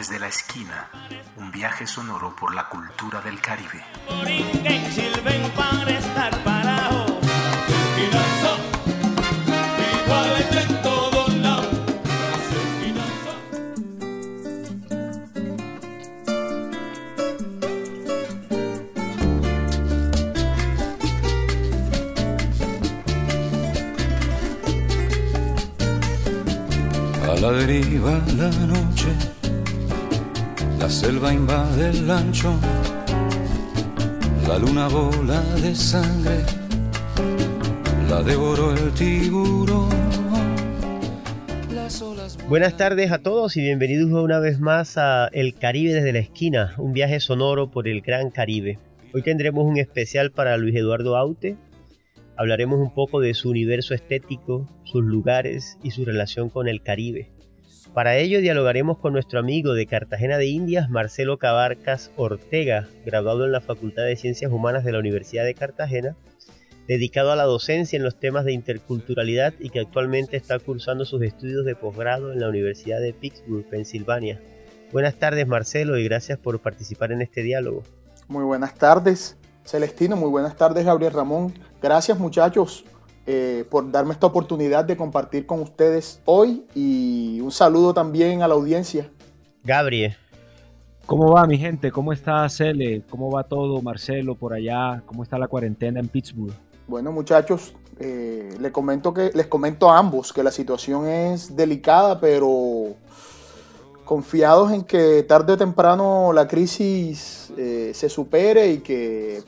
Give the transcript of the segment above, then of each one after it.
desde la esquina, un viaje sonoro por la cultura del Caribe. la deriva la noche, la luna bola de sangre, la devoró el tiburón. Buenas tardes a todos y bienvenidos una vez más a El Caribe desde la esquina, un viaje sonoro por el Gran Caribe. Hoy tendremos un especial para Luis Eduardo Aute, Hablaremos un poco de su universo estético, sus lugares y su relación con el Caribe. Para ello dialogaremos con nuestro amigo de Cartagena de Indias, Marcelo Cabarcas Ortega, graduado en la Facultad de Ciencias Humanas de la Universidad de Cartagena, dedicado a la docencia en los temas de interculturalidad y que actualmente está cursando sus estudios de posgrado en la Universidad de Pittsburgh, Pensilvania. Buenas tardes Marcelo y gracias por participar en este diálogo. Muy buenas tardes. Celestino, muy buenas tardes, Gabriel Ramón. Gracias muchachos eh, por darme esta oportunidad de compartir con ustedes hoy y un saludo también a la audiencia. Gabriel. ¿Cómo va mi gente? ¿Cómo está Cele? ¿Cómo va todo Marcelo por allá? ¿Cómo está la cuarentena en Pittsburgh? Bueno muchachos, eh, les, comento que, les comento a ambos que la situación es delicada, pero confiados en que tarde o temprano la crisis eh, se supere y que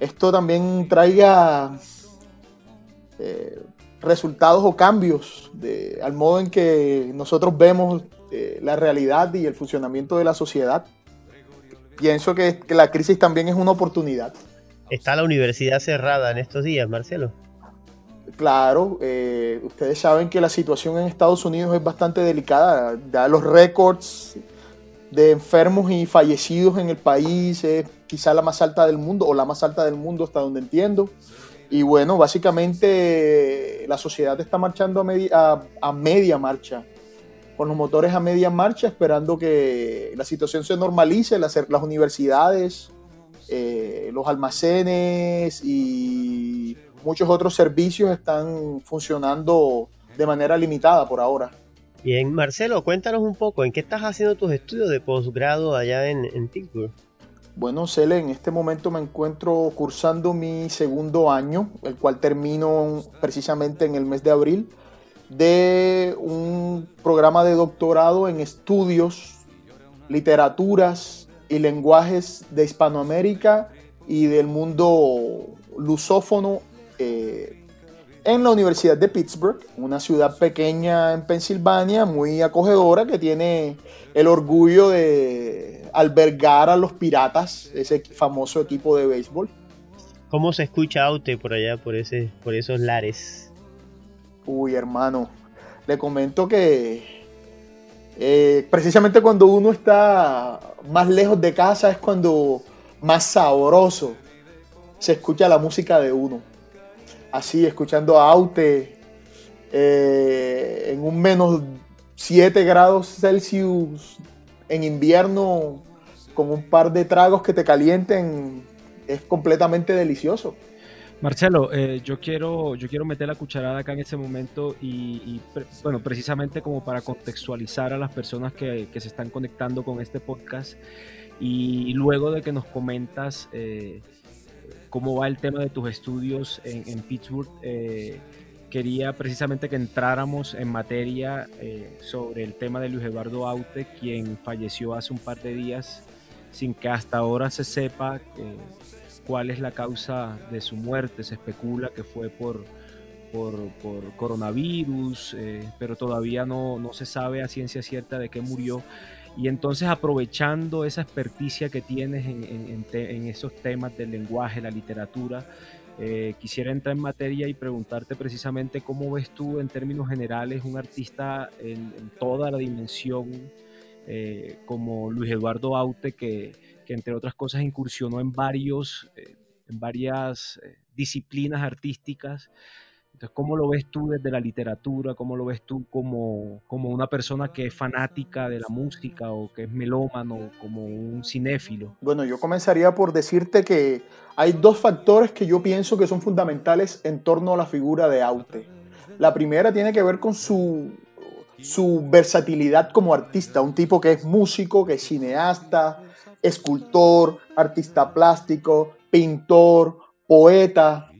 esto también traiga eh, resultados o cambios de, al modo en que nosotros vemos eh, la realidad y el funcionamiento de la sociedad. Pienso que, la crisis también es una oportunidad. ¿Está la universidad cerrada en estos días, Marcelo? Claro, eh, ustedes saben que la situación en Estados Unidos es bastante delicada. Ya los récords de enfermos y fallecidos en el país es quizá la más alta del mundo o la más alta del mundo hasta donde entiendo. Y bueno, básicamente la sociedad está marchando a media, a, media marcha, con los motores a media marcha, esperando que la situación se normalice, las, universidades, eh, los almacenes y muchos otros servicios están funcionando de manera limitada por ahora. Bien, Marcelo, cuéntanos un poco, ¿en qué estás haciendo tus estudios de posgrado allá en, en? Bueno, Cele, en este momento me encuentro cursando mi segundo año, el cual termino precisamente en el mes de abril, de un programa de doctorado en estudios, literaturas y lenguajes de Hispanoamérica y del mundo lusófono eh, en la Universidad de Pittsburgh, una ciudad pequeña en Pensilvania, muy acogedora, que tiene el orgullo de albergar a los piratas, ese famoso equipo de béisbol. ¿Cómo se escucha Aute por allá, por, ese, por esos lares? Uy, hermano, le comento que eh, precisamente cuando uno está más lejos de casa es cuando más sabroso se escucha la música de uno. Así, escuchando a Aute eh, en un menos 7 grados Celsius en invierno con un par de tragos que te calienten es completamente delicioso. Marcelo, eh, yo, quiero, yo quiero meter la cucharada acá en este momento y, bueno, precisamente como para contextualizar a las personas que, se están conectando con este podcast y, luego de que nos comentas eh, cómo va el tema de tus estudios en, Pittsburgh, eh, quería precisamente que entráramos en materia eh, sobre el tema de Luis Eduardo Aute, quien falleció hace un par de días sin que hasta ahora se sepa eh, cuál es la causa de su muerte. Se especula que fue por, por, coronavirus, eh, pero todavía no, no, se sabe a ciencia cierta de qué murió. Y entonces aprovechando esa experticia que tienes en, esos temas del lenguaje, la literatura, eh, quisiera entrar en materia y preguntarte precisamente cómo ves tú en términos generales un artista en, toda la dimensión eh, como Luis Eduardo Aute, que, entre otras cosas incursionó en, varios, eh, en varias disciplinas artísticas Entonces, ¿cómo lo ves tú desde la literatura? ¿Cómo lo ves tú como, como una persona que es fanática de la música o que es melómano, como un cinéfilo? Bueno, yo comenzaría por decirte que hay dos factores que yo pienso que son fundamentales en torno a la figura de Aute. La primera tiene que ver con su, su versatilidad como artista, un tipo que es músico, que es cineasta, escultor, artista plástico, pintor, poeta,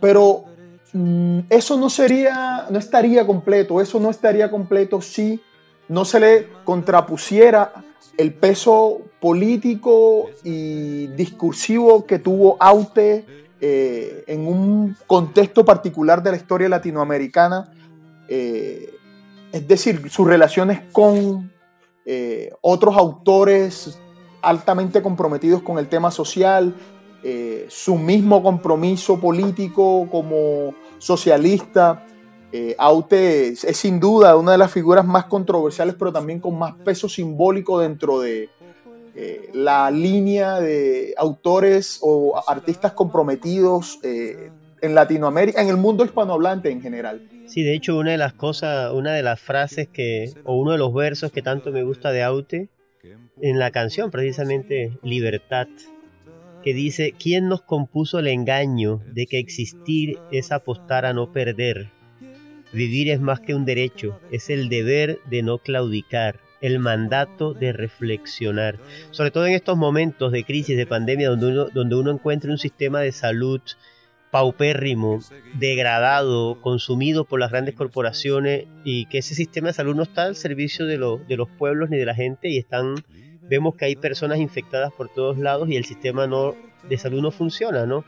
pero mm, eso no sería, no estaría completo, eso no estaría completo si no se le contrapusiera el peso político y discursivo que tuvo Aute eh, en un contexto particular de la historia latinoamericana, eh, es decir, sus relaciones con eh, otros autores altamente comprometidos con el tema social, eh, su mismo compromiso político como socialista. Eh, Aute es, sin duda una de las figuras más controversiales, pero también con más peso simbólico dentro de eh, la línea de autores o artistas comprometidos en Latinoamérica, en el mundo hispanohablante en general. Sí, de hecho, una de las cosas, una de las frases que, o uno de los versos que tanto me gusta de Aute, en la canción precisamente Libertad, que dice, ¿quién nos compuso el engaño de que existir es apostar a no perder? Vivir es más que un derecho, es el deber de no claudicar, el mandato de reflexionar. Sobre todo en estos momentos de crisis, de pandemia, donde uno, donde uno encuentra un sistema de salud paupérrimo, degradado, consumido por las grandes corporaciones y que ese sistema de salud no está al servicio de, de los pueblos ni de la gente y están vemos que hay personas infectadas por todos lados y el sistema no, de salud no funciona, ¿no?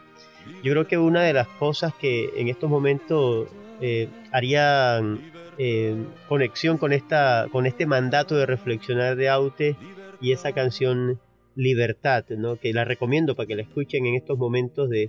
Yo creo que una de las cosas que en estos momentos eh, harían eh, conexión con, esta, con este mandato de reflexionar de Aute y esa canción Libertad, ¿no? que la recomiendo para que la escuchen en estos momentos de,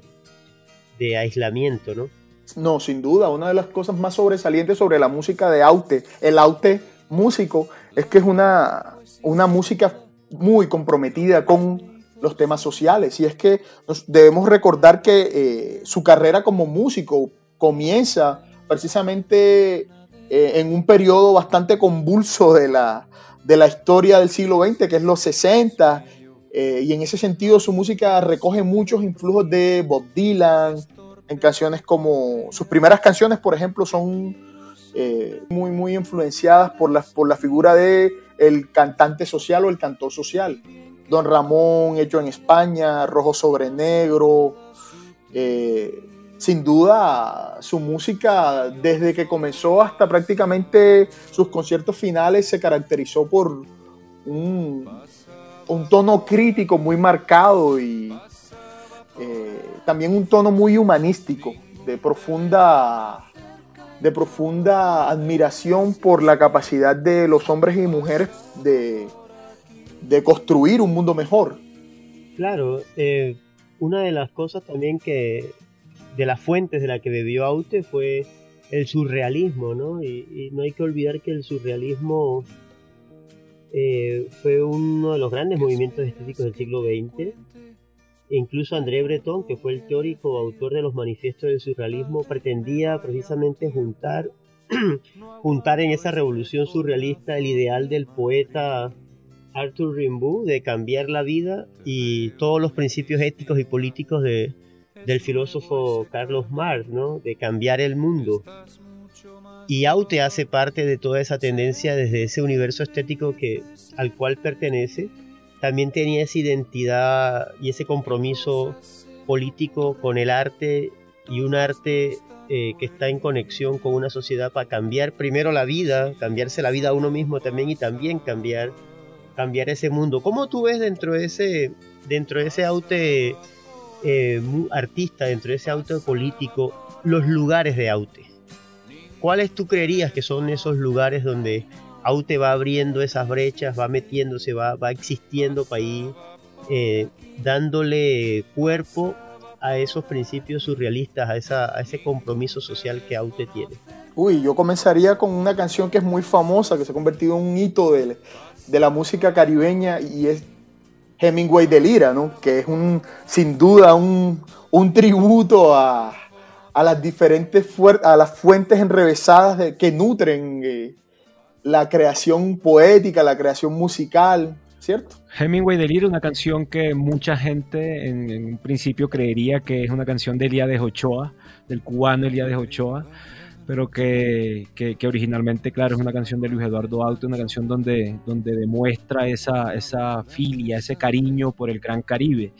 de aislamiento. ¿no? no, sin duda, una de las cosas más sobresalientes sobre la música de Aute, el Aute músico, es que es una, una música muy comprometida con los temas sociales. Y es que debemos recordar que eh, su carrera como músico comienza precisamente eh, en un periodo bastante convulso de la, de la historia del siglo XX, que es los 60. Eh, y en ese sentido su música recoge muchos influjos de Bob Dylan, en canciones como sus primeras canciones, por ejemplo, son muy, muy influenciadas por por la figura de el cantante social o el cantor social. Don Ramón, hecho en España, Rojo sobre Negro. Eh, sin duda, su música, desde que comenzó hasta prácticamente sus conciertos finales, se caracterizó por un, tono crítico muy marcado y eh, también un tono muy humanístico, de profunda de profunda admiración por la capacidad de los hombres y mujeres de, construir un mundo mejor. Claro, eh, una de las cosas también que, de las fuentes de la que bebió Aute fue el surrealismo, ¿no? Y, no hay que olvidar que el surrealismo eh, fue uno de los grandes movimientos estéticos del siglo XX Incluso André Breton, que fue el teórico autor de los manifiestos del surrealismo, pretendía precisamente juntar, juntar en esa revolución surrealista el ideal del poeta Arthur Rimbaud de cambiar la vida y todos los principios éticos y políticos de, del filósofo Carlos Marx, ¿no? de cambiar el mundo. Y Aute hace parte de toda esa tendencia desde ese universo estético que, al cual pertenece también tenía esa identidad y ese compromiso político con el arte y un arte eh, que está en conexión con una sociedad para cambiar primero la vida, cambiarse la vida a uno mismo también y también cambiar, cambiar ese mundo. ¿Cómo tú ves dentro de ese, dentro de ese aute eh, artista, dentro de ese aute político, los lugares de aute? ¿Cuáles tú creerías que son esos lugares donde Aute va abriendo esas brechas, va metiéndose, va, va existiendo para eh, dándole cuerpo a esos principios surrealistas, a, esa, a ese compromiso social que Aute tiene. Uy, yo comenzaría con una canción que es muy famosa, que se ha convertido en un hito de, de la música caribeña y es Hemingway de Lira, ¿no? que es un, sin duda un, un tributo a, a las diferentes a las fuentes enrevesadas que nutren eh, la creación poética, la creación musical, ¿cierto? Hemingway Delirio, una canción que mucha gente en, un principio creería que es una canción de Elías de Ochoa, del cubano Elías de Ochoa, pero que, que, originalmente, claro, es una canción de Luis Eduardo Aute, una canción donde, donde demuestra esa, esa filia, ese cariño por el Gran Caribe.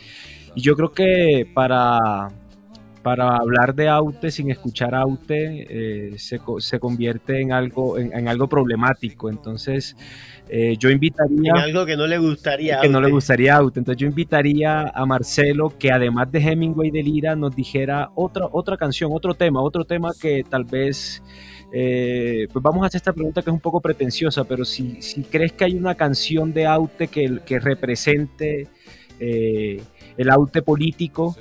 Y yo creo que para, para hablar de Aute sin escuchar Aute eh, se, se, convierte en algo, en, algo problemático. Entonces, eh, yo invitaría... En algo que no le gustaría. Que no le gustaría Aute. Entonces, yo invitaría a Marcelo que además de Hemingway de Lira nos dijera otra, otra canción, otro tema, otro tema que tal vez... Eh, pues vamos a hacer esta pregunta que es un poco pretenciosa, pero si, si crees que hay una canción de Aute que, que represente el Aute político,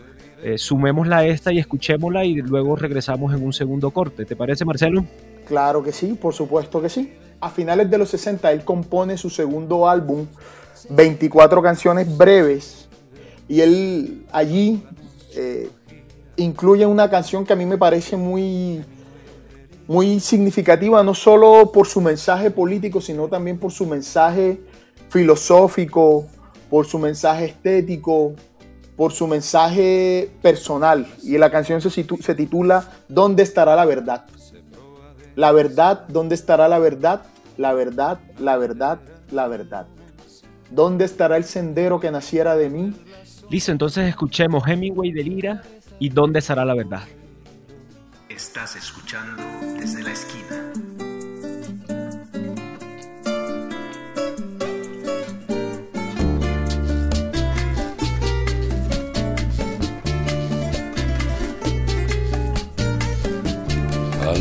eh, sumémosla esta y escuchémosla y luego regresamos en un segundo corte. ¿Te parece, Marcelo? Claro que sí, por supuesto que sí. A finales de los 60 él compone su segundo álbum, 24 canciones breves, y él allí eh, incluye una canción que a mí me parece muy, muy significativa, no solo por su mensaje político, sino también por su mensaje filosófico, por su mensaje estético, por su mensaje personal y la canción se, se titula ¿Dónde estará la verdad? La verdad, ¿dónde estará la verdad? La verdad, la verdad, la verdad. ¿Dónde estará el sendero que naciera de mí? Listo, entonces escuchemos Hemingway de Lira y ¿Dónde estará la verdad? Estás escuchando desde la esquina.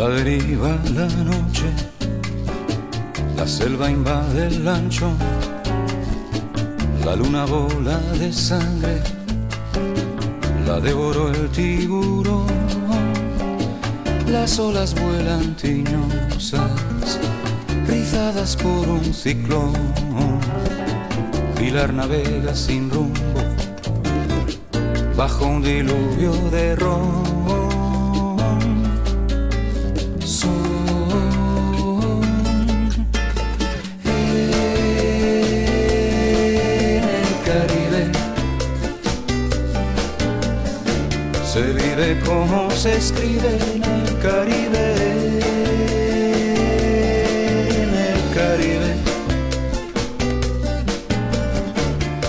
La deriva la noche, la selva invade el ancho, la luna bola de sangre, la devoró el tiburón, las olas vuelan tiñosas, rizadas por un ciclón, Pilar navega sin rumbo, bajo un diluvio de ron cómo se escribe en el Caribe. En el Caribe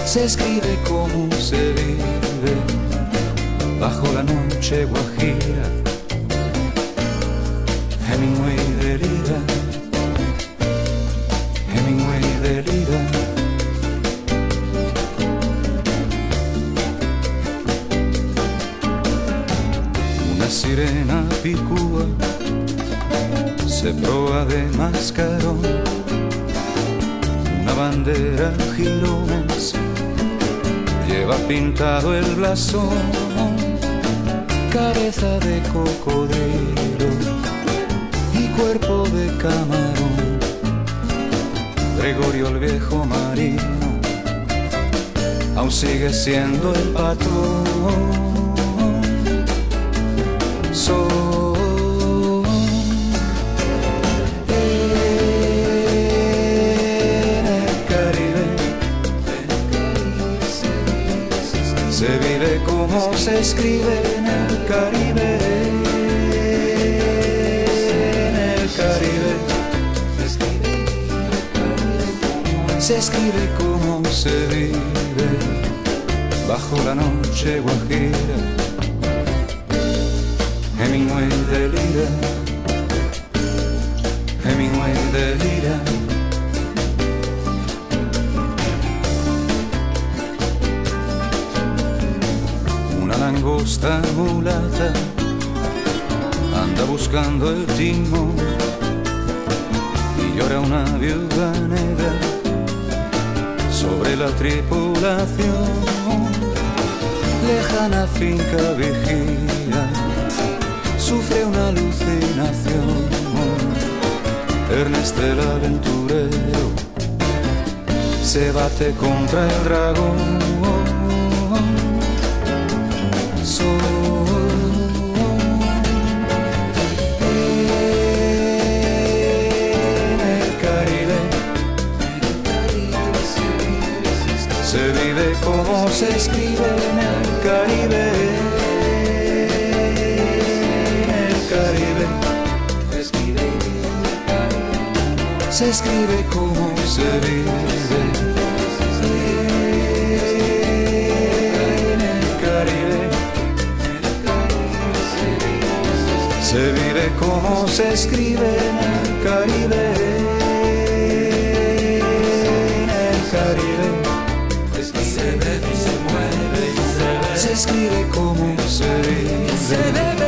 se escribe como se vive bajo la noche guajira. Sirena picúa se proa de mascarón, una bandera girones lleva pintado el blasón, cabeza de cocodrilo y cuerpo de camarón, Gregorio el viejo marino aún sigue siendo el patrón se escribe en el Caribe. En el Caribe. Se escribe como se vive bajo la noche guajira. Hemingway delira. Hemingway delira. Langosta mulata anda buscando el timón y llora una viuda negra sobre la tripulación. Lejana finca vigía, sufre una alucinación. Ernest el aventurero se bate contra el dragón se escribe en el Caribe. En el Caribe. Se escribe como se vive. Se vive como se escribe en el Caribe. En el Caribe. Se escribe como se vive. Se bebe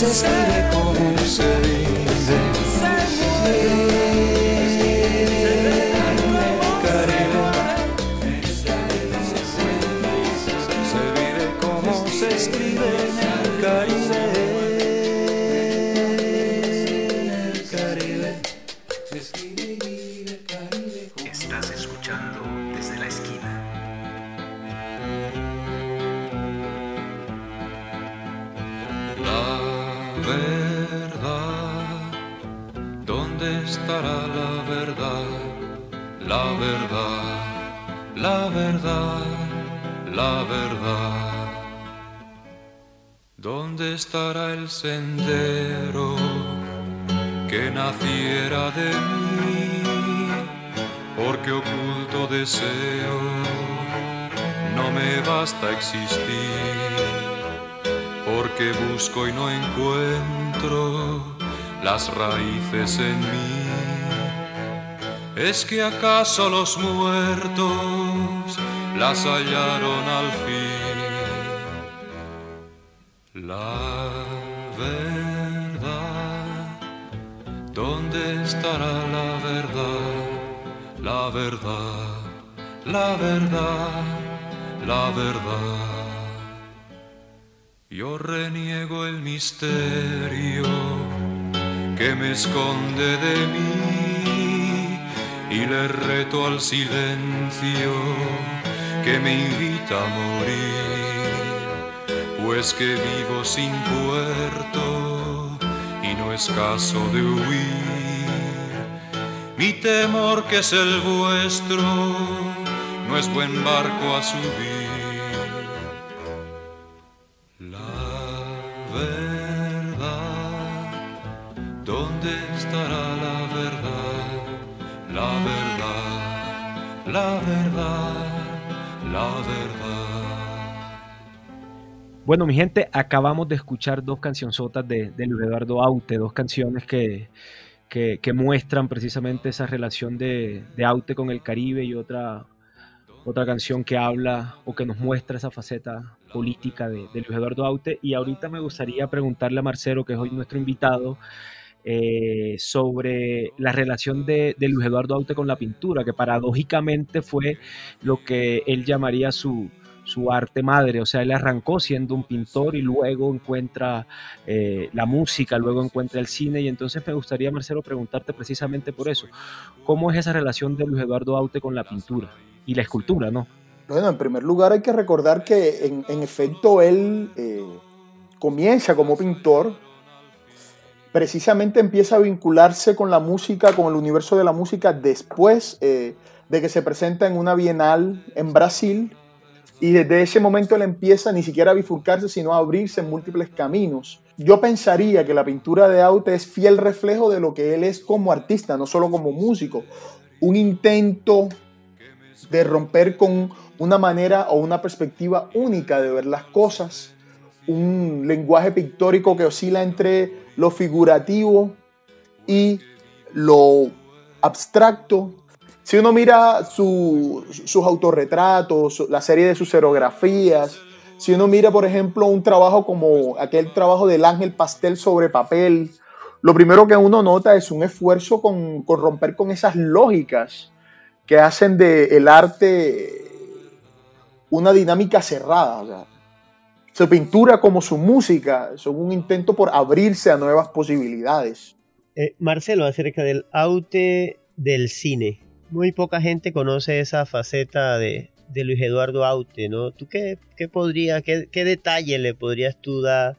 Se sendero que naciera de mí? Porque oculto deseo, no me basta existir porque busco y no encuentro las raíces en mí. ¿Es que acaso los muertos las hallaron al fin? Verdad, la verdad, la verdad. Yo reniego el misterio que me esconde de mí y le reto al silencio que me invita a morir, pues que vivo sin puerto y no es caso de huir. Mi temor que es el vuestro no es buen barco a subir. La verdad, ¿dónde estará la verdad? La verdad, la verdad, la verdad. Bueno, mi gente, acabamos de escuchar dos cancionzotas de, de Luis Eduardo Aute, dos canciones que, que, muestran precisamente esa relación de, de Aute con el Caribe y otra, otra canción que habla o que nos muestra esa faceta política de, de Luis Eduardo Aute. Y ahorita me gustaría preguntarle a Marcelo, que es hoy nuestro invitado, eh, sobre la relación de, de, Luis Eduardo Aute con la pintura, que paradójicamente fue lo que él llamaría su, su arte madre, o sea, él arrancó siendo un pintor y luego encuentra eh, la música, luego encuentra el cine. Y entonces me gustaría, Marcelo, preguntarte precisamente por eso, ¿cómo es esa relación de Luis Eduardo Aute con la pintura y la escultura, no? Bueno, en primer lugar hay que recordar que en, efecto él eh, comienza como pintor, precisamente empieza a vincularse con la música, con el universo de la música después eh, de que se presenta en una bienal en Brasil y desde ese momento él empieza ni siquiera a bifurcarse, sino a abrirse en múltiples caminos. Yo pensaría que la pintura de Aute es fiel reflejo de lo que él es como artista, no solo como músico. Un intento de romper con una manera o una perspectiva única de ver las cosas, un lenguaje pictórico que oscila entre lo figurativo y lo abstracto. Si uno mira su, sus autorretratos, la serie de sus serografías, si uno mira, por ejemplo, un trabajo como aquel trabajo del ángel pastel sobre papel, lo primero que uno nota es un esfuerzo con, romper con esas lógicas que hacen del el arte una dinámica cerrada. Su pintura como su música son un intento por abrirse a nuevas posibilidades. Eh, Marcelo, acerca del Aute del cine. Muy poca gente conoce esa faceta de, de Luis Eduardo Aute, ¿no? ¿Tú qué, qué podría, qué, qué detalle le podrías tú dar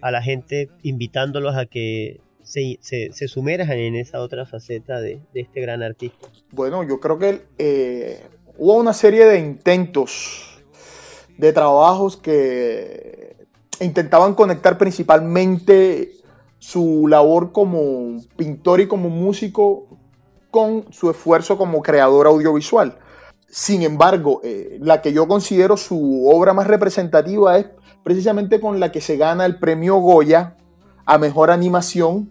a la gente invitándolos a que se, se, sumerjan en esa otra faceta de, de este gran artista? Bueno, yo creo que eh, hubo una serie de intentos, de trabajos que intentaban conectar principalmente su labor como pintor y como músico con su esfuerzo como creador audiovisual. Sin embargo, eh, la que yo considero su obra más representativa es precisamente con la que se gana el premio Goya a mejor animación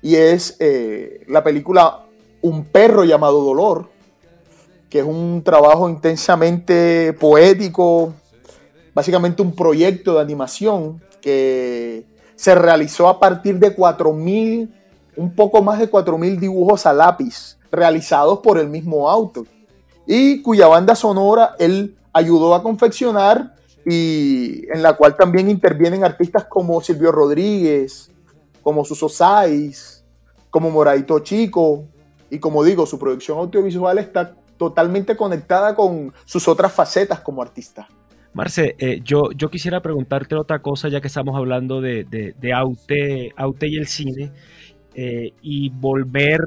y es eh, la película Un perro llamado Dolor, que es un trabajo intensamente poético, básicamente un proyecto de animación que se realizó a partir de 4.000, un poco más de 4.000 dibujos a lápiz, realizados por el mismo autor, y cuya banda sonora él ayudó a confeccionar y en la cual también intervienen artistas como Silvio Rodríguez, como Suso Sáiz, como Moradito Chico, y como digo, su producción audiovisual está totalmente conectada con sus otras facetas como artista. Marce, eh, yo, yo quisiera preguntarte otra cosa, ya que estamos hablando de, de, Aute y el cine, eh, y volver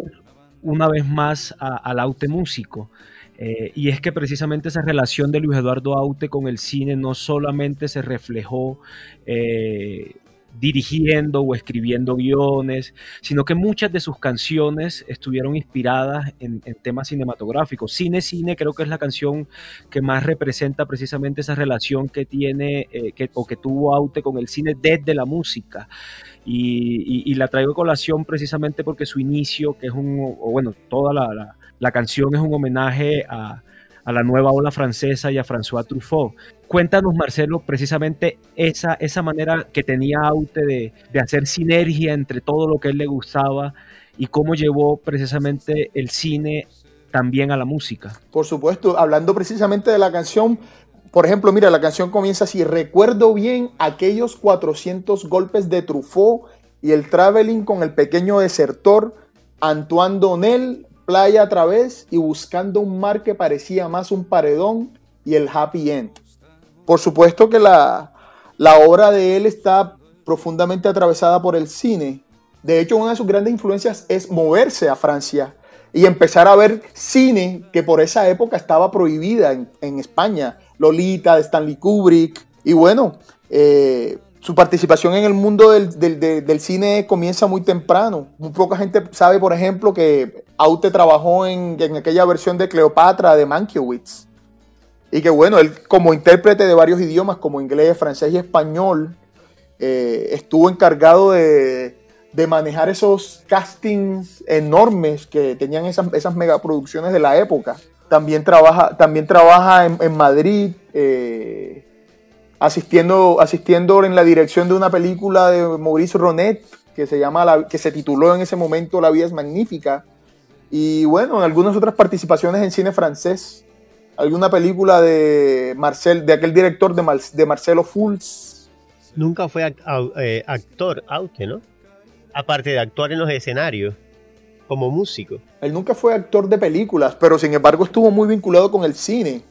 una vez más al Aute músico. Eh, y es que precisamente esa relación de Luis Eduardo Aute con el cine no solamente se reflejó eh, dirigiendo o escribiendo guiones, sino que muchas de sus canciones estuvieron inspiradas en, temas cinematográficos. Cine, cine creo que es la canción que más representa precisamente esa relación que tiene que, o que tuvo Aute con el cine desde la música. Y, la traigo a colación precisamente porque su inicio, que es un, bueno, toda la, la, canción es un homenaje a, a la nueva ola francesa y a François Truffaut. Cuéntanos, Marcelo, precisamente esa, esa manera que tenía Aute de, de, hacer sinergia entre todo lo que él le gustaba y cómo llevó precisamente el cine también a la música. Por supuesto, hablando precisamente de la canción, por ejemplo, mira, la canción comienza así, recuerdo bien aquellos 400 golpes de Truffaut y el traveling con el pequeño desertor, Antoine Donnell, playa a través y buscando un mar que parecía más un paredón y el happy end. Por supuesto que la, la obra de él está profundamente atravesada por el cine. De hecho, una de sus grandes influencias es moverse a Francia y empezar a ver cine que por esa época estaba prohibida en España. Lolita, de Stanley Kubrick. Y bueno, eh, su participación en el mundo del, del, cine comienza muy temprano. Muy poca gente sabe, por ejemplo, que Aute trabajó en, en aquella versión de Cleopatra de Mankiewicz. Y que bueno, él como intérprete de varios idiomas, como inglés, francés y español, eh, estuvo encargado de, de, manejar esos castings enormes que tenían esas, esas megaproducciones de la época. También trabaja, también trabaja en, Madrid. Eh, asistiendo, asistiendo en la dirección de una película de Maurice Ronet que se, llama la, que se tituló en ese momento La vida es magnífica. Y bueno, en algunas otras participaciones en cine francés. Alguna película de Marcel, de aquel director de Marcelo Fulz. Nunca fue eh, actor, Aute, ¿no? Aparte de actuar en los escenarios, como músico. Él nunca fue actor de películas, pero sin embargo estuvo muy vinculado con el cine.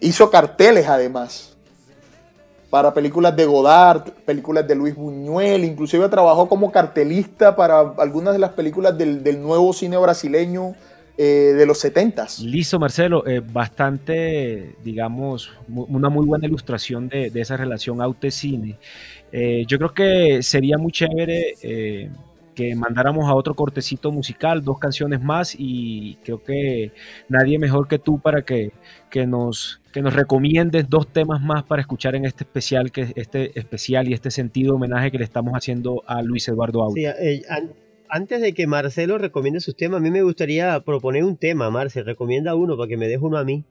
Hizo carteles además para películas de Godard, películas de Luis Buñuel, inclusive trabajó como cartelista para algunas de las películas del, del nuevo cine brasileño eh, de los 70 Listo, Marcelo, eh, bastante, digamos, una muy buena ilustración de, de esa relación aute-cine. Eh, yo creo que sería muy chévere eh, que mandáramos a otro cortecito musical, dos canciones más y creo que nadie mejor que tú para que, que, nos, que nos recomiendes dos temas más para escuchar en este especial, que este especial y este sentido homenaje que le estamos haciendo a Luis Eduardo Auto. Eh, an antes de que Marcelo recomiende sus temas, a mí me gustaría proponer un tema, Marcel, recomienda uno para que me deje uno a mí.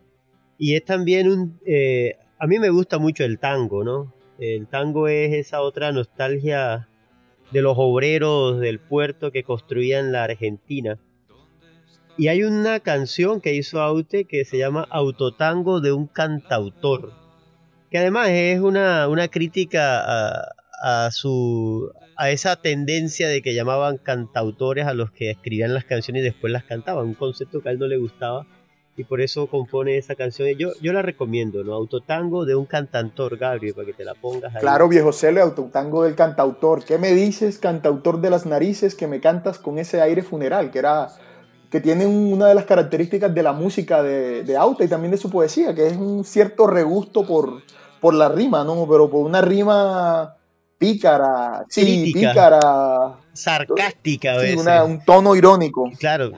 Y es también un... Eh, a mí me gusta mucho el tango, ¿no? El tango es esa otra nostalgia de los obreros del puerto que construían la Argentina. Y hay una canción que hizo Aute que se llama Autotango de un cantautor, que además es una, una crítica a, a, su, a esa tendencia de que llamaban cantautores a los que escribían las canciones y después las cantaban, un concepto que a él no le gustaba y por eso compone esa canción. Yo, yo la recomiendo, ¿no? Autotango de un cantautor, Gabriel, para que te la pongas ahí. Claro, viejo Celo, Autotango del cantautor. ¿Qué me dices, cantautor de las narices, que me cantas con ese aire funeral? Que era que tiene una de las características de la música de, de Auta y también de su poesía, que es un cierto regusto por, por la rima, ¿no? Pero por una rima pícara, sí, Crítica. pícara, Sarcástica a sí, veces. una- un tono irónico. Claro.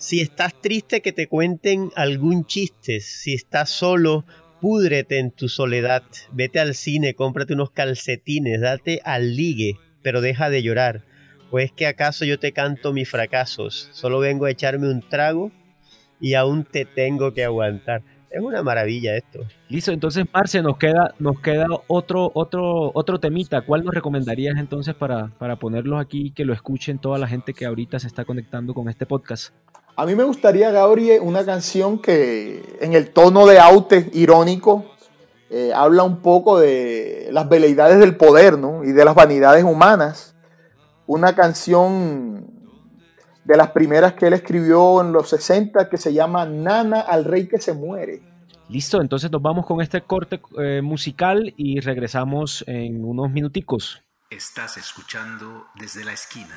Si estás triste, que te cuenten algún chiste. Si estás solo, púdrete en tu soledad. Vete al cine, cómprate unos calcetines, date al ligue, pero deja de llorar. ¿O es que acaso yo te canto mis fracasos? Solo vengo a echarme un trago y aún te tengo que aguantar. Es una maravilla esto. Listo, entonces Marce, nos queda, nos queda otro, otro, otro temita. ¿Cuál nos recomendarías entonces para, para ponerlos aquí y que lo escuchen toda la gente que ahorita se está conectando con este podcast? A mí me gustaría, Gabriel, una canción que en el tono de Aute irónico eh, habla un poco de las veleidades del poder ¿no? y de las vanidades humanas. Una canción de las primeras que él escribió en los 60 que se llama Nana al rey que se muere. Listo, entonces nos vamos con este corte eh, musical y regresamos en unos minuticos. Estás escuchando desde la esquina.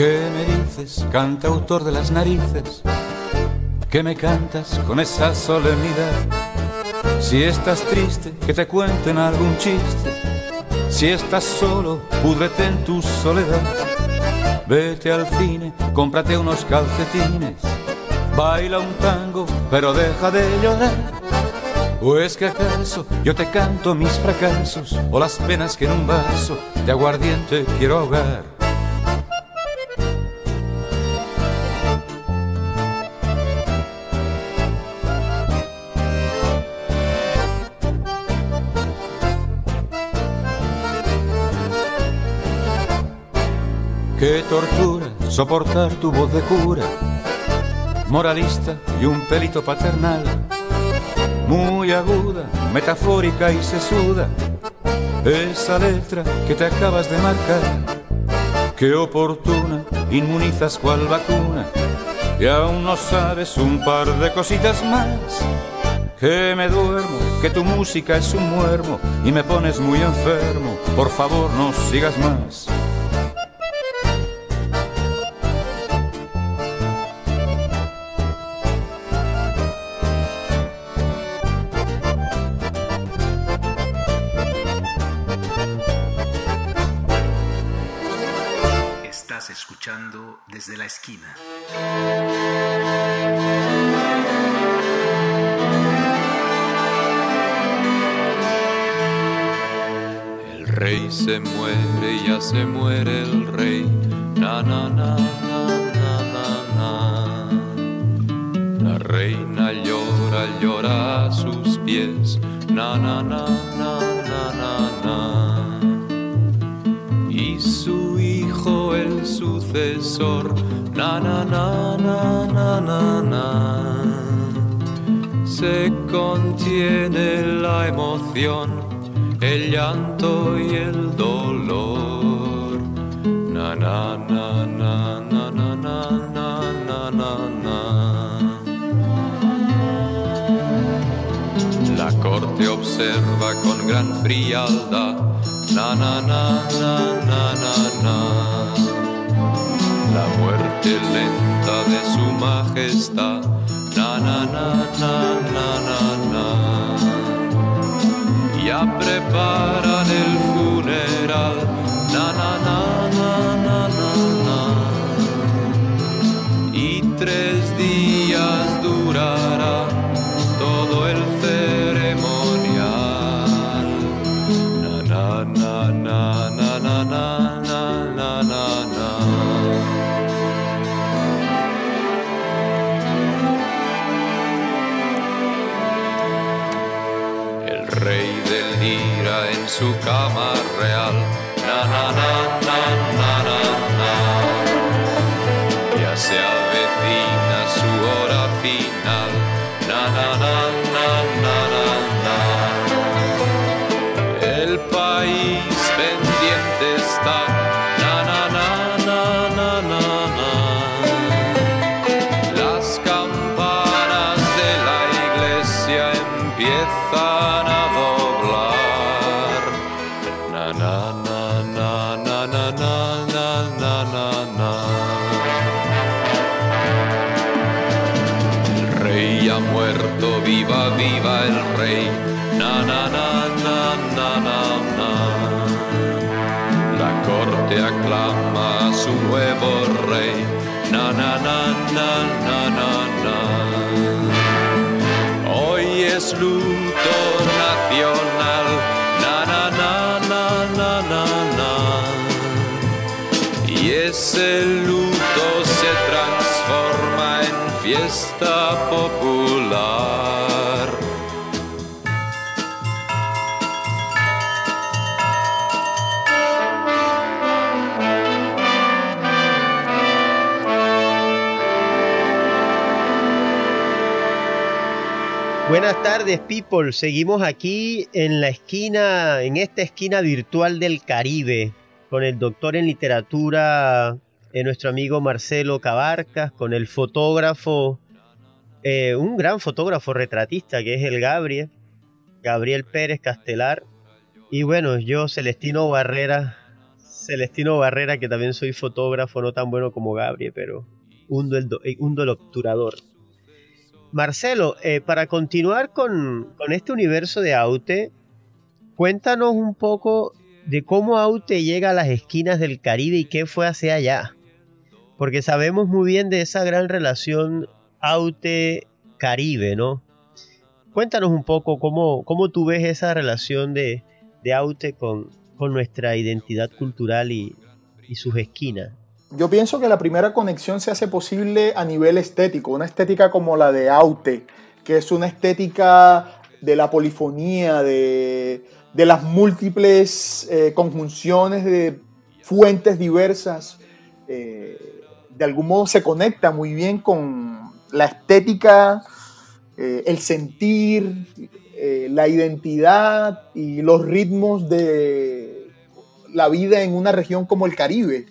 ¿Qué me dices, cantautor de las narices? ¿Qué me cantas con esa solemnidad? Si estás triste, que te cuenten algún chiste. Si estás solo, púdrete en tu soledad. Vete al cine, cómprate unos calcetines. Baila un tango, pero deja de llorar. ¿O es que acaso yo te canto mis fracasos o las penas que en un vaso de aguardiente quiero ahogar? Tortura soportar tu voz de cura, moralista y un pelito paternal, muy aguda, metafórica y sesuda, esa letra que te acabas de marcar. Qué oportuna, inmunizas cual vacuna, y aún no sabes un par de cositas más. Que me duermo, que tu música es un muermo y me pones muy enfermo. Por favor, no sigas más. Se muere el rey. Na na na na na na. La reina llora, llora a sus pies. Na na na na na na na. Y su hijo el sucesor. Na na na na na na na se contiene la emoción, el llanto y el dolor. Na na na na na na na na na. La corte observa con gran frialdad. Na na na na na na na. La muerte lenta de su majestad. Na na na na na na na. Ya preparan el funeral. Tres días rey. Na, na, na, na, na, na. La corte aclama a su nuevo rey. Na, na, na, na, na, na, na. Hoy es luto nacional. Na, na, na, na, na, na, na. Y ese luto se transforma en fiesta popular. Buenas tardes, people. Seguimos aquí en la esquina, en esta esquina virtual del Caribe, con el doctor en literatura, eh, nuestro amigo Marcelo Cabarcas, con el fotógrafo, eh, un gran fotógrafo retratista que es el Gabriel, Gabriel Pérez Castelar. Y bueno, yo, Celestino Barrera, Celestino Barrera, que también soy fotógrafo, no tan bueno como Gabriel, pero do- eh, el obturador. Marcelo, eh, para continuar con, este universo de Aute, cuéntanos un poco de cómo Aute llega a las esquinas del Caribe y qué fue hacia allá. Porque sabemos muy bien de esa gran relación Aute-Caribe, ¿no? Cuéntanos un poco cómo, cómo tú ves esa relación de, Aute con, nuestra identidad cultural y sus esquinas. Yo pienso que la primera conexión se hace posible a nivel estético, una estética como la de Aute, que es una estética de la polifonía, de, las múltiples eh, conjunciones de fuentes diversas. eh, de algún modo se conecta muy bien con la estética, eh, el sentir, la identidad y los ritmos de la vida en una región como el Caribe.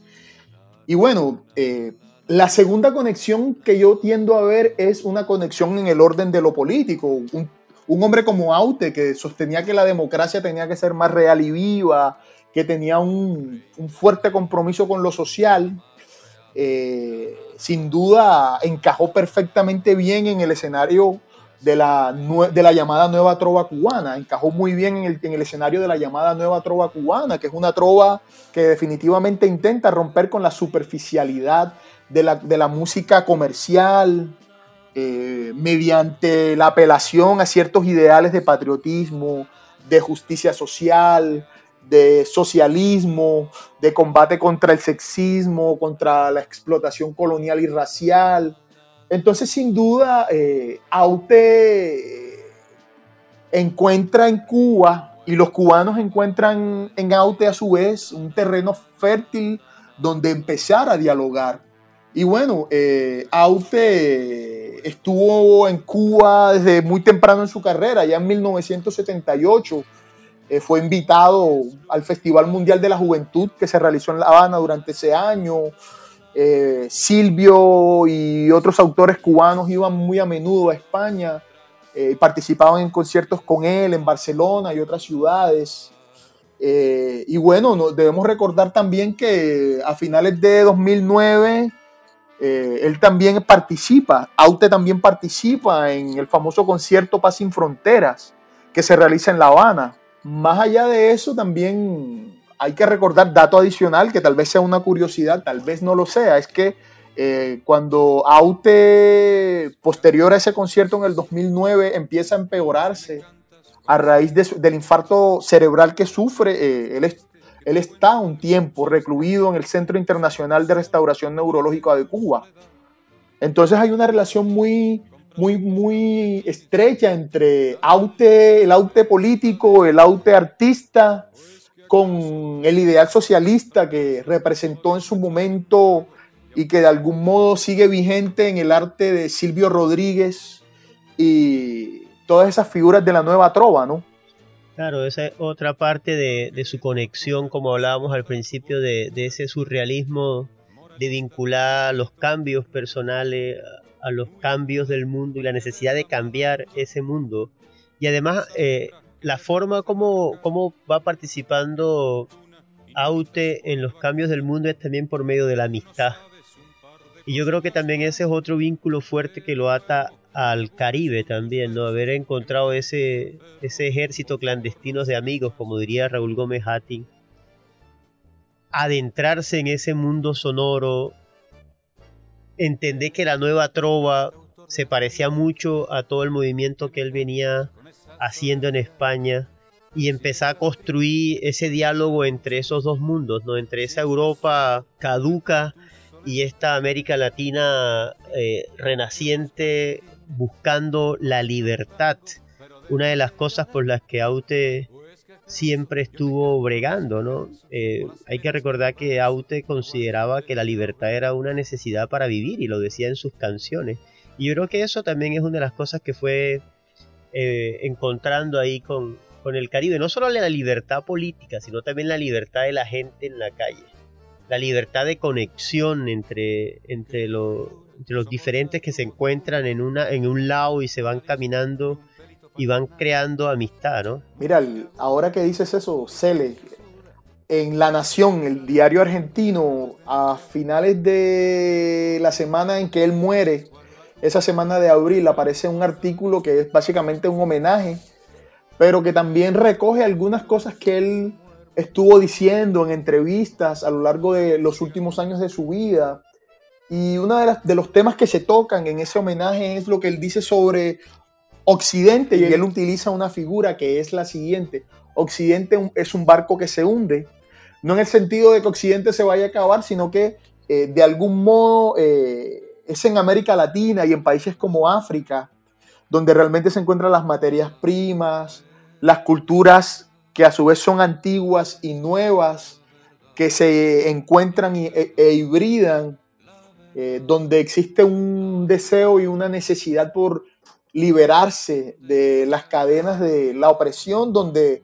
Y bueno, eh, la segunda conexión que yo tiendo a ver es una conexión en el orden de lo político. Un, hombre como Aute que sostenía que la democracia tenía que ser más real y viva, que tenía un, un fuerte compromiso con lo social, eh, sin duda encajó perfectamente bien en el escenario de la, de la llamada nueva trova cubana, encajó muy bien en el, en el escenario de la llamada nueva trova cubana, que es una trova que definitivamente intenta romper con la superficialidad de la, de la música comercial, eh, mediante la apelación a ciertos ideales de patriotismo, de justicia social, de socialismo, de combate contra el sexismo, contra la explotación colonial y racial. Entonces, sin duda, eh, Aute eh, encuentra en Cuba y los cubanos encuentran en Aute a su vez un terreno fértil donde empezar a dialogar. Y bueno, eh, Aute estuvo en Cuba desde muy temprano en su carrera, ya en 1978 eh, fue invitado al Festival Mundial de la Juventud que se realizó en La Habana durante ese año. Eh, Silvio y otros autores cubanos iban muy a menudo a España, eh, participaban en conciertos con él en Barcelona y otras ciudades. Eh, y bueno, no- debemos recordar también que a finales de 2009 eh, él también participa, Aute también participa en el famoso concierto Paz sin Fronteras que se realiza en La Habana. Más allá de eso, también hay que recordar dato adicional que tal vez sea una curiosidad, tal vez no lo sea, es que eh, cuando Aute, posterior a ese concierto en el 2009, empieza a empeorarse a raíz del infarto cerebral que sufre, eh, él, él está un tiempo recluido en el Centro Internacional de Restauración Neurológica de Cuba. Entonces hay una relación muy, muy, muy estrecha entre Aute, el Aute político, el Aute artista, con el ideal socialista que representó en su momento y que de algún modo sigue vigente en el arte de Silvio Rodríguez y todas esas figuras de la nueva trova, ¿no? Claro, esa es otra parte de, de su conexión, como hablábamos al principio, de, ese surrealismo de vincular los cambios personales a, a, los cambios del mundo y la necesidad de cambiar ese mundo. Y además, eh, la forma como, va participando Aute en los cambios del mundo es también por medio de la amistad. Y yo creo que también ese es otro vínculo fuerte que lo ata al Caribe también, ¿no? Haber encontrado ese, ese ejército clandestino de amigos, como diría Raúl Gómez Hattin. Adentrarse en ese mundo sonoro, entender que la nueva trova se parecía mucho a todo el movimiento que él venía haciendo en España y empezar a construir ese diálogo entre esos dos mundos, ¿no? Entre esa Europa caduca y esta América Latina eh, renaciente buscando la libertad. Una de las cosas por las que Aute siempre estuvo bregando, ¿no? Eh, hay que recordar que Aute consideraba que la libertad era una necesidad para vivir y lo decía en sus canciones. Y yo creo que eso también es una de las cosas que fue eh, encontrando ahí con, con el Caribe. No solo la libertad política, sino también la libertad de la gente en la calle. La libertad de conexión entre, entre, lo, entre los diferentes que se encuentran en, una, en un lado y se van caminando y van creando amistad, ¿no? Mira, ahora que dices eso, Cele, en La Nación, el diario argentino, a finales de la semana en que él muere, esa semana de abril, aparece un artículo que es básicamente un homenaje, pero que también recoge algunas cosas que él estuvo diciendo en entrevistas a lo largo de los últimos años de su vida. Y uno de, los temas que se tocan en ese homenaje es lo que él dice sobre Occidente, y él utiliza una figura que es la siguiente. Occidente es un barco que se hunde, no en el sentido de que Occidente se vaya a acabar, sino que eh, de algún modo eh, es en América Latina y en países como África, donde realmente se encuentran las materias primas, las culturas que a su vez son antiguas y nuevas, que se encuentran e, e hibridan, eh, donde existe un deseo y una necesidad por liberarse de las cadenas de la opresión donde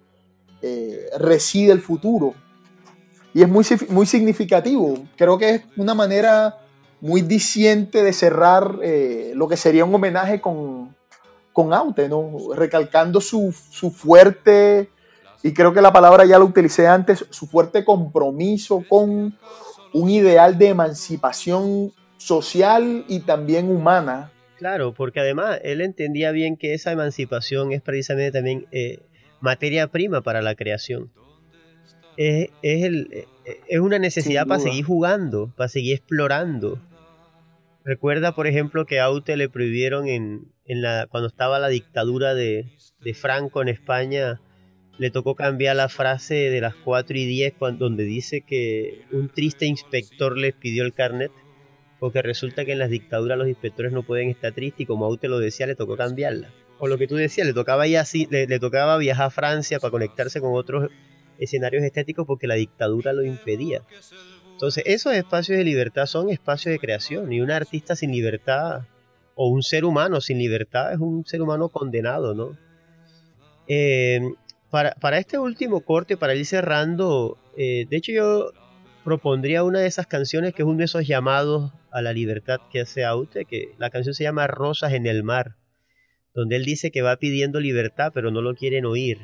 eh, reside el futuro. Y es muy, muy significativo. Creo que es una manera muy diciente de cerrar eh, lo que sería un homenaje con, con Aute, ¿no? recalcando su, su, fuerte, y creo que la palabra ya la utilicé antes, su fuerte compromiso con un ideal de emancipación social y también humana Claro, porque además él entendía bien que esa emancipación es precisamente también eh, materia prima para la creación. Es, es, el, eh, es una necesidad para seguir jugando, para seguir explorando. Recuerda, por ejemplo, que Aute le prohibieron en, la, cuando estaba la dictadura de, Franco en España, le tocó cambiar la frase de las 4 y 10, cuando, donde dice que un triste inspector les pidió el carnet porque resulta que en las dictaduras los inspectores no pueden estar tristes y como Aute lo decía, le tocó cambiarla. O lo que tú decías, le tocaba, ya así, le tocaba viajar a Francia para conectarse con otros escenarios estéticos porque la dictadura lo impedía. Entonces, esos espacios de libertad son espacios de creación y un artista sin libertad o un ser humano sin libertad es un ser humano condenado, ¿no? Eh, para, para, este último corte, para ir cerrando, eh, de hecho yo propondría una de esas canciones que es uno de esos llamados a la libertad que hace Aute, que la canción se llama Rosas en el mar, donde él dice que va pidiendo libertad pero no lo quieren oír.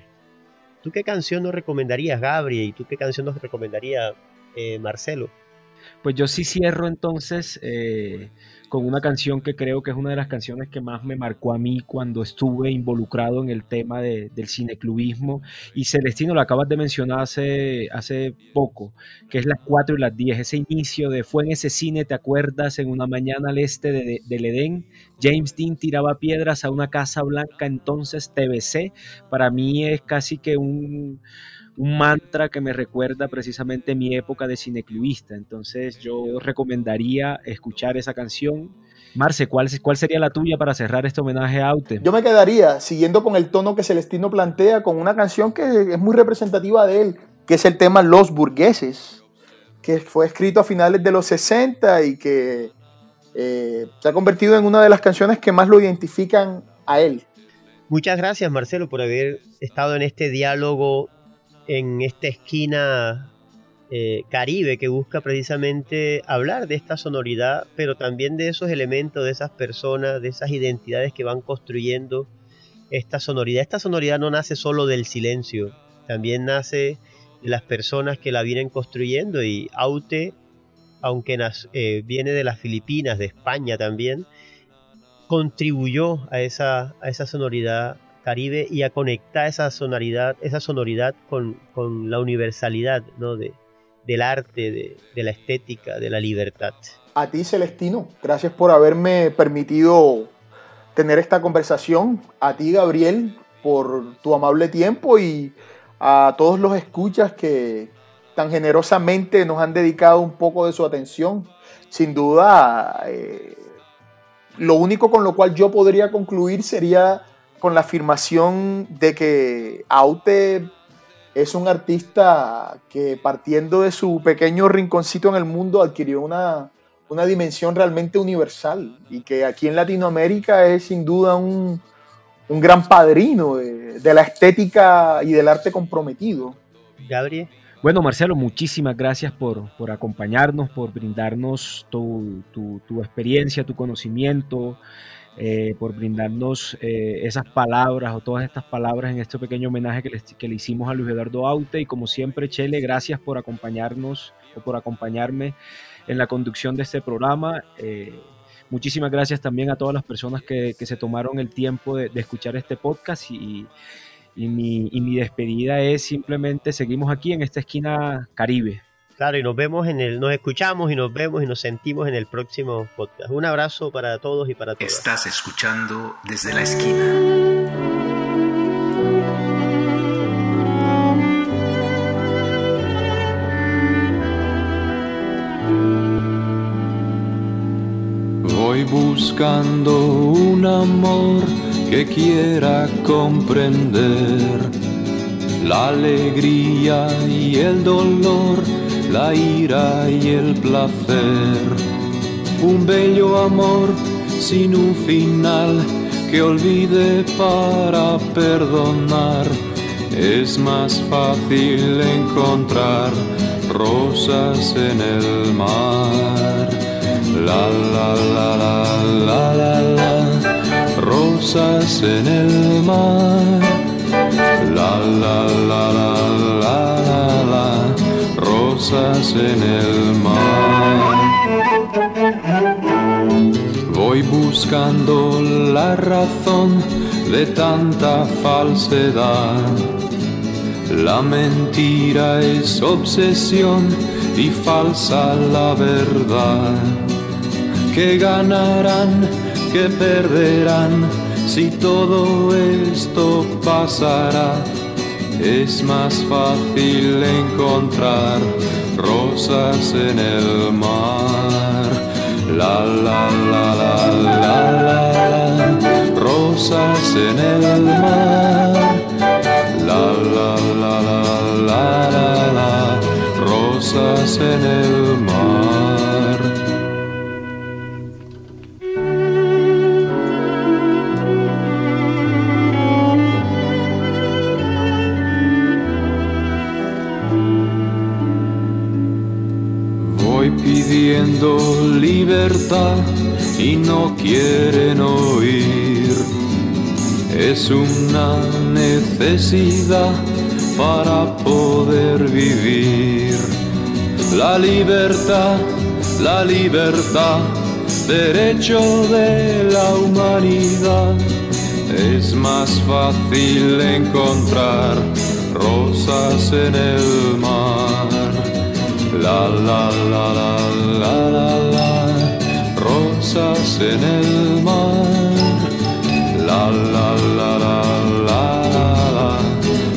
¿Tú qué canción nos recomendarías, Gabriel? ¿Y tú qué canción nos recomendaría, eh, Marcelo? Pues yo sí cierro entonces eh, con una canción que creo que es una de las canciones que más me marcó a mí cuando estuve involucrado en el tema de, del cineclubismo. Y Celestino, lo acabas de mencionar hace, hace poco, que es las 4 y las 10. Ese inicio de fue en ese cine, ¿te acuerdas? En una mañana al este de, de, del Edén, James Dean tiraba piedras a una casa blanca, entonces TBC. Para mí es casi que un un mantra que me recuerda precisamente mi época de cineclubista. Entonces yo recomendaría escuchar esa canción. Marce, ¿cuál, ¿cuál sería la tuya para cerrar este homenaje a Aute? Yo me quedaría siguiendo con el tono que Celestino plantea, con una canción que es muy representativa de él, que es el tema Los Burgueses, que fue escrito a finales de los 60 y que eh, se ha convertido en una de las canciones que más lo identifican a él. Muchas gracias Marcelo por haber estado en este diálogo, en esta esquina eh, caribe que busca precisamente hablar de esta sonoridad, pero también de esos elementos, de esas personas, de esas identidades que van construyendo esta sonoridad. Esta sonoridad no nace solo del silencio, también nace de las personas que la vienen construyendo y Aute, aunque eh, viene de las Filipinas, de España también, contribuyó a esa, a esa sonoridad caribe y a conectar esa sonoridad, esa sonoridad con, con la universalidad ¿no? de, del arte, de, la estética, de la libertad. A ti, Celestino, gracias por haberme permitido tener esta conversación. A ti, Gabriel, por tu amable tiempo y a todos los escuchas que tan generosamente nos han dedicado un poco de su atención. Sin duda, eh, lo único con lo cual yo podría concluir sería con la afirmación de que Aute es un artista que partiendo de su pequeño rinconcito en el mundo adquirió una, dimensión realmente universal y que aquí en Latinoamérica es sin duda un, gran padrino de, la estética y del arte comprometido. Gabriel. Bueno, Marcelo, muchísimas gracias por, acompañarnos, por brindarnos tu, tu experiencia, tu conocimiento, eh, por brindarnos eh, esas palabras o todas estas palabras en este pequeño homenaje que le, que le, hicimos a Luis Eduardo Aute. Y como siempre, Chele, gracias por acompañarnos o por acompañarme en la conducción de este programa. Eh, muchísimas gracias también a todas las personas que, que se tomaron el tiempo de, de escuchar este podcast y, y, mi, y mi despedida es simplemente seguimos aquí en esta esquina Caribe. Claro, y nos vemos en el, nos escuchamos y nos vemos y nos sentimos en el próximo podcast. Un abrazo para todos y para todas. Estás escuchando desde la esquina. Voy buscando un amor que quiera comprender la alegría y el dolor la ira y el placer. Un bello amor sin un final que olvide para perdonar. Es más fácil encontrar rosas en el mar. La la la la la la la, rosas en el mar. La la la la la en el mar. Voy buscando la razón de tanta falsedad. La mentira es obsesión y falsa la verdad. Que ganarán, que perderán si todo esto pasará es más fácil encontrar rosas en el mar. La la la la la la, rosas en el mar. La la la la la la, la rosas en el mar. Libertad y no quieren oír. Es una necesidad para poder vivir. La libertad, la libertad, derecho de la humanidad. Es más fácil encontrar rosas en el mar la la la la la la la rosas en el mar. La la la la la la la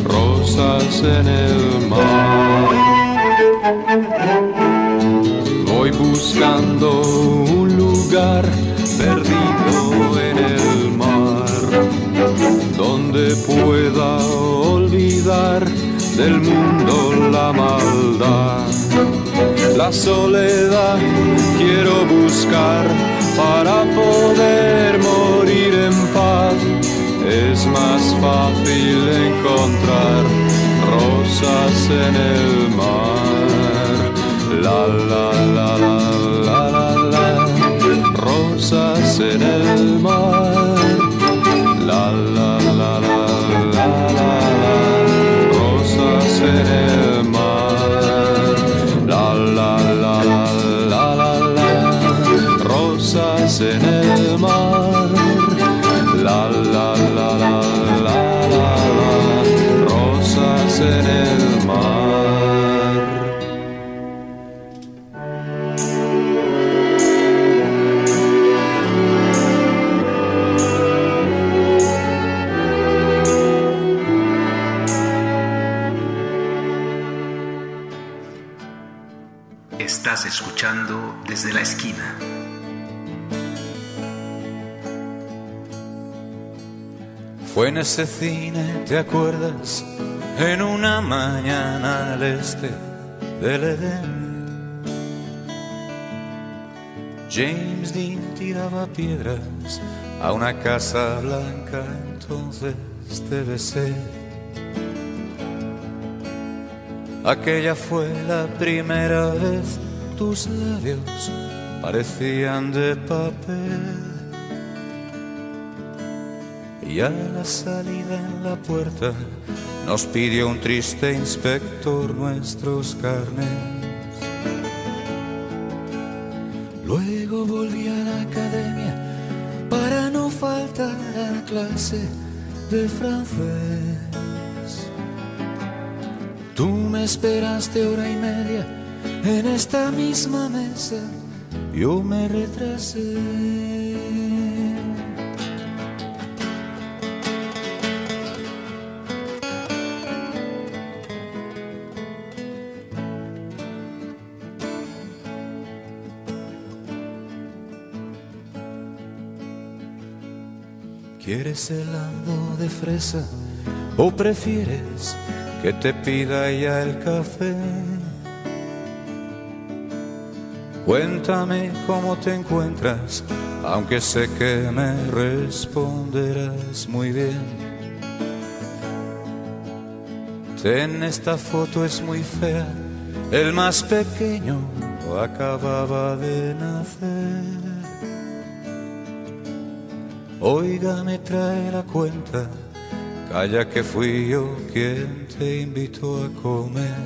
rosas en el mar. Voy buscando un lugar perdido en el mar donde pueda olvidar del mundo la maldad. La soledad quiero buscar para poder morir en paz. Es más fácil encontrar rosas en el mar. La la la ese cine, ¿te acuerdas? En una mañana al este del Edén. James Dean tiraba piedras a una casa blanca, entonces te besé. Aquella fue la primera vez tus labios parecían de papel. Y a la salida en la puerta nos pidió un triste inspector nuestros carnes. Luego volví a la academia para no faltar a clase de francés. Tú me esperaste hora y media en esta misma mesa, yo me retrasé. ¿Quieres helado de fresa o prefieres que te pida ya el café? Cuéntame cómo te encuentras, aunque sé que me responderás muy bien. Ten esta foto es muy fea, el más pequeño acababa de nacer. Oiga, me trae la cuenta, calla que fui yo quien te invitó a comer.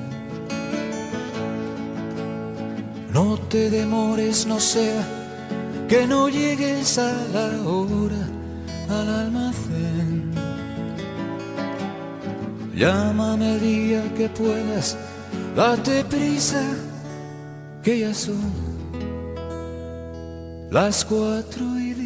No te demores, no sea que no llegues a la hora al almacén. Llámame el día que puedas, date prisa, que ya son las cuatro y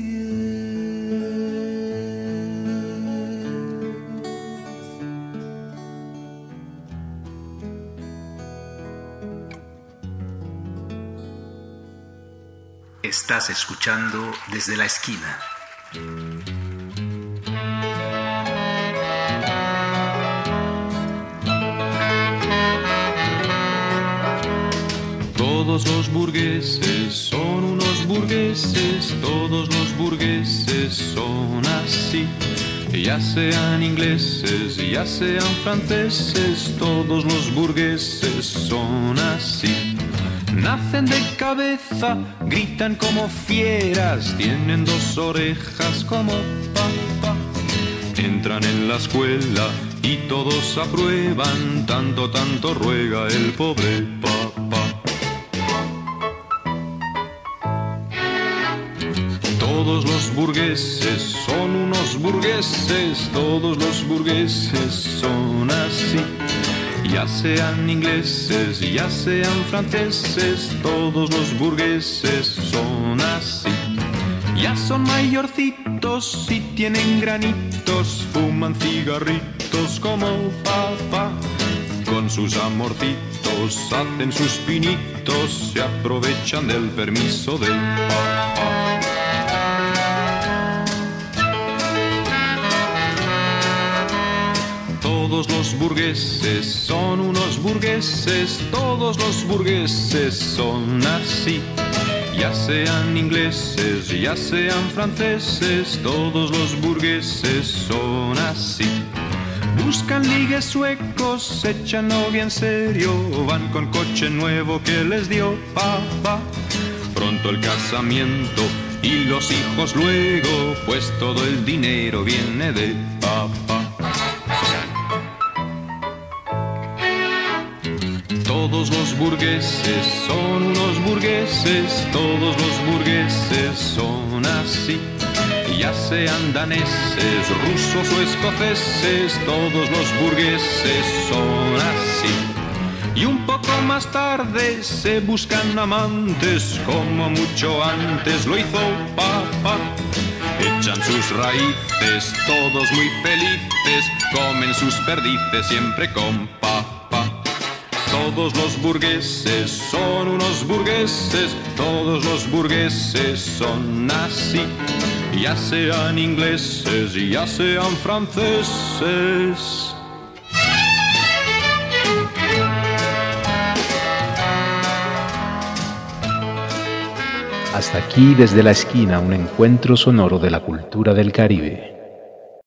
Estás escuchando desde la esquina. Todos los burgueses son unos burgueses, todos los burgueses son así. Ya sean ingleses, ya sean franceses, todos los burgueses son así. Nacen de cabeza, gritan como fieras, tienen dos orejas como papa. Entran en la escuela y todos aprueban, tanto, tanto ruega el pobre papá. Todos los burgueses son unos burgueses, todos los burgueses son así. Ya sean ingleses, ya sean franceses, todos los burgueses son así. Ya son mayorcitos y tienen granitos, fuman cigarritos como papá. Con sus amorcitos hacen sus pinitos, se aprovechan del permiso del papá. Todos los burgueses son unos burgueses, todos los burgueses son así. ya sean ingleses, ya sean franceses, todos los burgueses son así. Buscan ligues suecos, echan novia en serio, van con coche nuevo que les dio papá. Pronto el casamiento y los hijos luego, pues todo el dinero viene de Todos los burgueses son unos burgueses, todos los burgueses son así. Ya sean daneses, rusos o escoceses, todos los burgueses son así. Y un poco más tarde se buscan amantes, como mucho antes lo hizo papá. Echan sus raíces, todos muy felices, comen sus perdices siempre con papá. Todos los burgueses son unos burgueses, todos los burgueses son así, ya sean ingleses, ya sean franceses. Hasta aquí desde la esquina un encuentro sonoro de la cultura del Caribe.